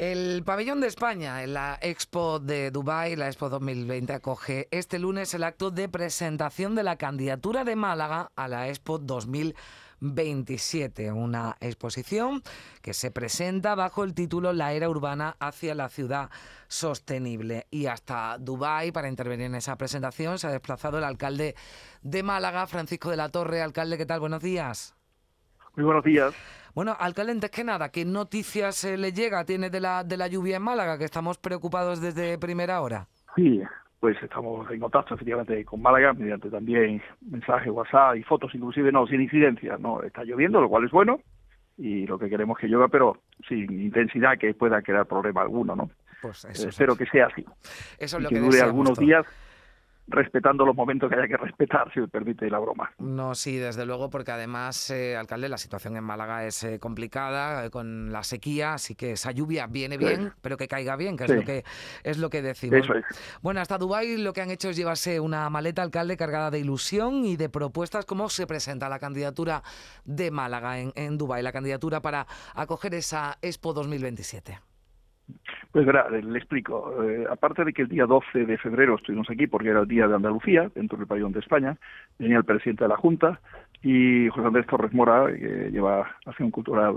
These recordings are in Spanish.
El pabellón de España en la Expo de Dubai, la Expo 2020, acoge este lunes el acto de presentación de la candidatura de Málaga a la Expo 2027, una exposición que se presenta bajo el título La era urbana hacia la ciudad sostenible. Y hasta Dubai para intervenir en esa presentación se ha desplazado el alcalde de Málaga, Francisco de la Torre. Alcalde, ¿qué tal? Buenos días. Muy buenos días. Bueno, alcalde, antes que nada, ¿qué noticias eh, le llega, tiene de la, de la lluvia en Málaga, que estamos preocupados desde primera hora? Sí, pues estamos en contacto efectivamente con Málaga mediante también mensajes, WhatsApp y fotos, inclusive no, sin incidencia, no, está lloviendo, lo cual es bueno y lo que queremos que llueva, pero sin intensidad que pueda crear problema alguno, ¿no? Pues eso espero que sea así. Eso es lo que, que dure algunos días respetando los momentos que haya que respetar, si me permite la broma. No, sí, desde luego, porque además, eh, alcalde, la situación en Málaga es eh, complicada eh, con la sequía, así que esa lluvia viene bien, pero que caiga bien, que es lo que es lo que decimos. Bueno, hasta Dubái lo que han hecho es llevarse una maleta, alcalde, cargada de ilusión y de propuestas. ¿Cómo se presenta la candidatura de Málaga en, en Dubái, la candidatura para acoger esa Expo 2027? Pues verá, le explico. Eh, aparte de que el día 12 de febrero estuvimos aquí porque era el día de Andalucía, dentro del pabellón de España, venía el presidente de la Junta y José Andrés Torres Mora, que lleva Acción Cultural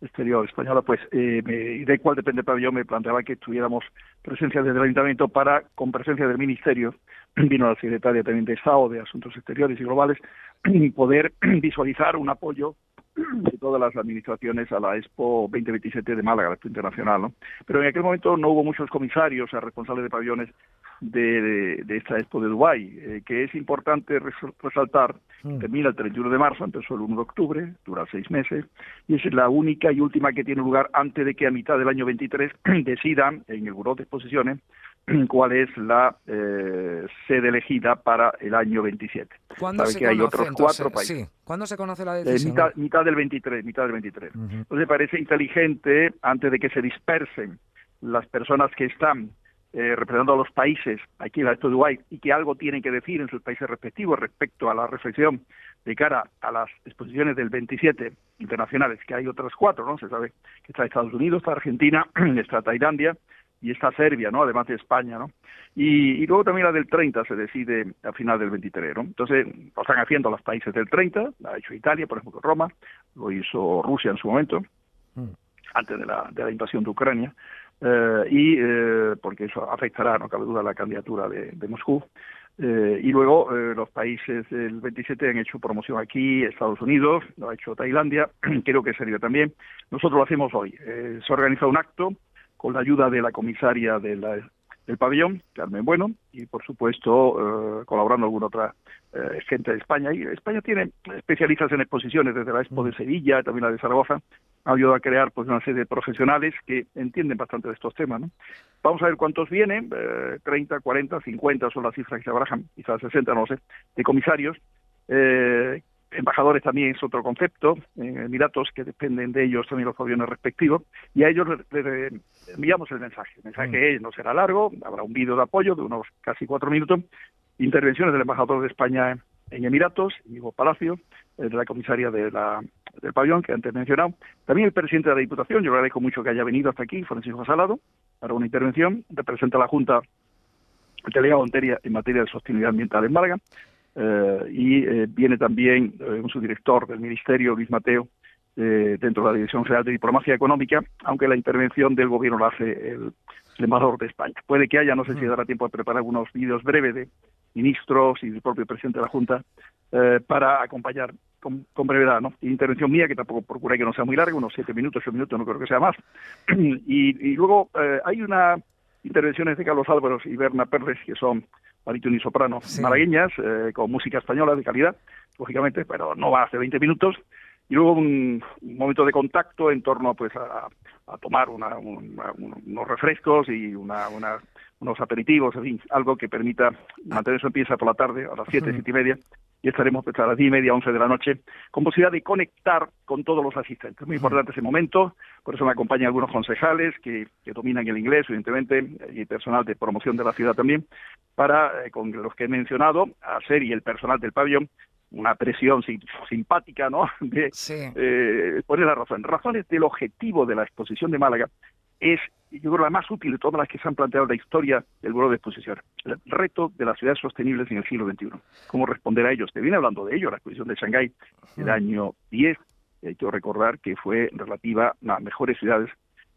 Exterior Española, pues eh, de cuál depende el pabellón, me planteaba que tuviéramos presencia desde el Ayuntamiento para, con presencia del Ministerio, vino la secretaria también de Estado de Asuntos Exteriores y Globales, poder visualizar un apoyo de todas las administraciones a la Expo 2027 de Málaga, la Expo Internacional. ¿no? Pero en aquel momento no hubo muchos comisarios, o responsables de pabellones de, de, esta Expo de Dubái, eh, que es importante resaltar, mm. termina el 31 de marzo, empezó el 1 de octubre, dura seis meses, y es la única y última que tiene lugar antes de que a mitad del año 23 decidan en el Buró de Exposiciones cuál es la eh, sede elegida para el año 27. ¿Cuándo se que hay otros cuatro países. ¿Cuándo se conoce la decisión? mitad, del 23, mitad del 23. Entonces parece inteligente, antes de que se dispersen las personas que están eh, representando a los países aquí en la de Dubái y que algo tienen que decir en sus países respectivos respecto a la reflexión de cara a las exposiciones del 27 internacionales, que hay otras cuatro, ¿no? Se sabe que está Estados Unidos, está Argentina, está Tailandia, y está Serbia, ¿no? Además de España, ¿no? Y, luego también la del 30 se decide a final del 23, ¿no? Entonces, lo están haciendo los países del 30, la ha hecho Italia, por ejemplo, Roma, lo hizo Rusia en su momento, mm. antes de la, de la invasión de Ucrania, y eh, porque eso afectará, no cabe duda, la candidatura de, Moscú. Eh, y luego eh, los países del 27 han hecho promoción aquí, Estados Unidos, lo ha hecho Tailandia, creo que Serbia también. Nosotros lo hacemos hoy. Eh, se organiza un acto con la ayuda de la comisaria de del pabellón, Carmen Bueno, y por supuesto eh, colaborando alguna otra eh, gente de España. Y España tiene especialistas en exposiciones, desde la Expo de mm. Sevilla, también la de Zaragoza, ha ayudado a crear pues una serie de profesionales que entienden bastante de estos temas. ¿no? Vamos a ver cuántos vienen, eh, 30, 40, 50 son las cifras que se barajan, quizás 60, no sé, de comisarios, eh, embajadores también es otro concepto, en Emiratos, que dependen de ellos también los aviones respectivos, y a ellos les, enviamos el mensaje. El mensaje mm. no será largo, habrá un vídeo de apoyo de unos casi cuatro minutos, intervenciones del embajador de España en Emiratos, Ivo Palacio, de la comisaria de la, del pabellón que antes mencionado, también el presidente de la Diputación, yo le agradezco mucho que haya venido hasta aquí, Francisco Salado, para una intervención, representa a la Junta el delegado en materia de sostenibilidad ambiental en Málaga, y eh, viene también eh, un subdirector del Ministerio, Luis Mateo, dentro de la Dirección General de Diplomacia Económica, aunque la intervención del Gobierno la hace el, embajador de España. Puede que haya, no sé si dará tiempo a preparar algunos vídeos breves de ministros y del propio presidente de la Junta para acompañar con, brevedad, ¿no? Intervención mía, que tampoco procuré que no sea muy larga, unos siete minutos, ocho minutos, no creo que sea más. y, y luego hay una intervenciones de Carlos Álvaros y Berna Perles, que son barítono y soprano malagueñas, eh, con música española de calidad, lógicamente, pero no va hace 20 minutos. Y luego un, momento de contacto en torno pues a, tomar unos refrescos y una, unos aperitivos, en fin, algo que permita mantener su empieza por la tarde, a las siete, siete y media, y estaremos pues, a las diez y media, once de la noche, con posibilidad de conectar con todos los asistentes. Muy importante ese momento, por eso me acompañan algunos concejales que, que dominan el inglés, evidentemente, y personal de promoción de la ciudad también, para, eh, con los que he mencionado, hacer y el personal del pabellón, una presión simpática, ¿no? De eh, poner la razón. Razones del objetivo de la exposición de Málaga es yo creo la más útil de todas las que se han planteado en la historia del Buró de Exposición, el reto de las ciudades sostenibles en el siglo XXI. ¿Cómo responder a ellos? Te viene hablando de ello la exposición de Shanghái del año 10, hay que recordar que fue relativa a mejores ciudades,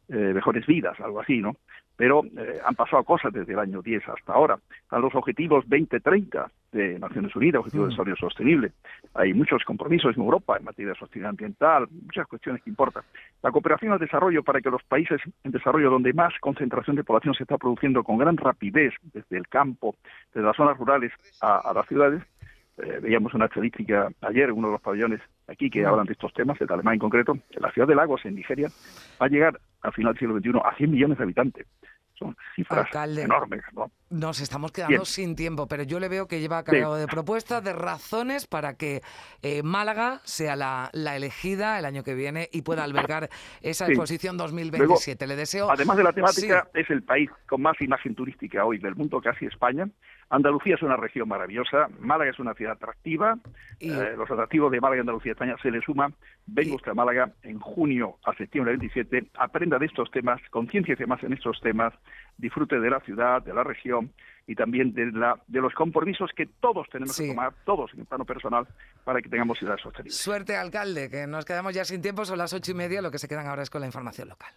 eh, mejores vidas, algo así, ¿no? Pero eh, han pasado cosas desde el año 10 hasta ahora. A los objetivos 2030 de Naciones Unidas, Objetivos de mm. Desarrollo Sostenible. Hay muchos compromisos en Europa en materia de sostenibilidad ambiental, muchas cuestiones que importan. La cooperación al desarrollo para que los países en desarrollo donde más concentración de población se está produciendo con gran rapidez, desde el campo, desde las zonas rurales a, las ciudades, eh, veíamos una estadística ayer en uno de los pabellones aquí que hablan de estos temas, el alemán en concreto, la ciudad de Lagos, en Nigeria, va a llegar al final del siglo XXI a 100 millones de habitantes son cifras enormes. Nos estamos quedando sin tiempo, pero yo le veo que lleva cargado de propuestas, de razones para que eh, Málaga sea la, elegida el año que viene y pueda albergar esa exposición 2027. le deseo. Además de la temática, es el país con más imagen turística hoy del mundo, casi España. Andalucía es una región maravillosa, Málaga es una ciudad atractiva, eh, los atractivos de Málaga y Andalucía España se le suma. Venga usted a Málaga en junio a septiembre del 27, aprenda de estos temas, conciencia más en estos temas, disfrute de la ciudad, de la región y también de, la, de los compromisos que todos tenemos que tomar, todos en el plano personal, para que tengamos ciudades sostenibles. Suerte, alcalde, que nos quedamos ya sin tiempo, son las ocho y media, lo que se quedan ahora es con la información local.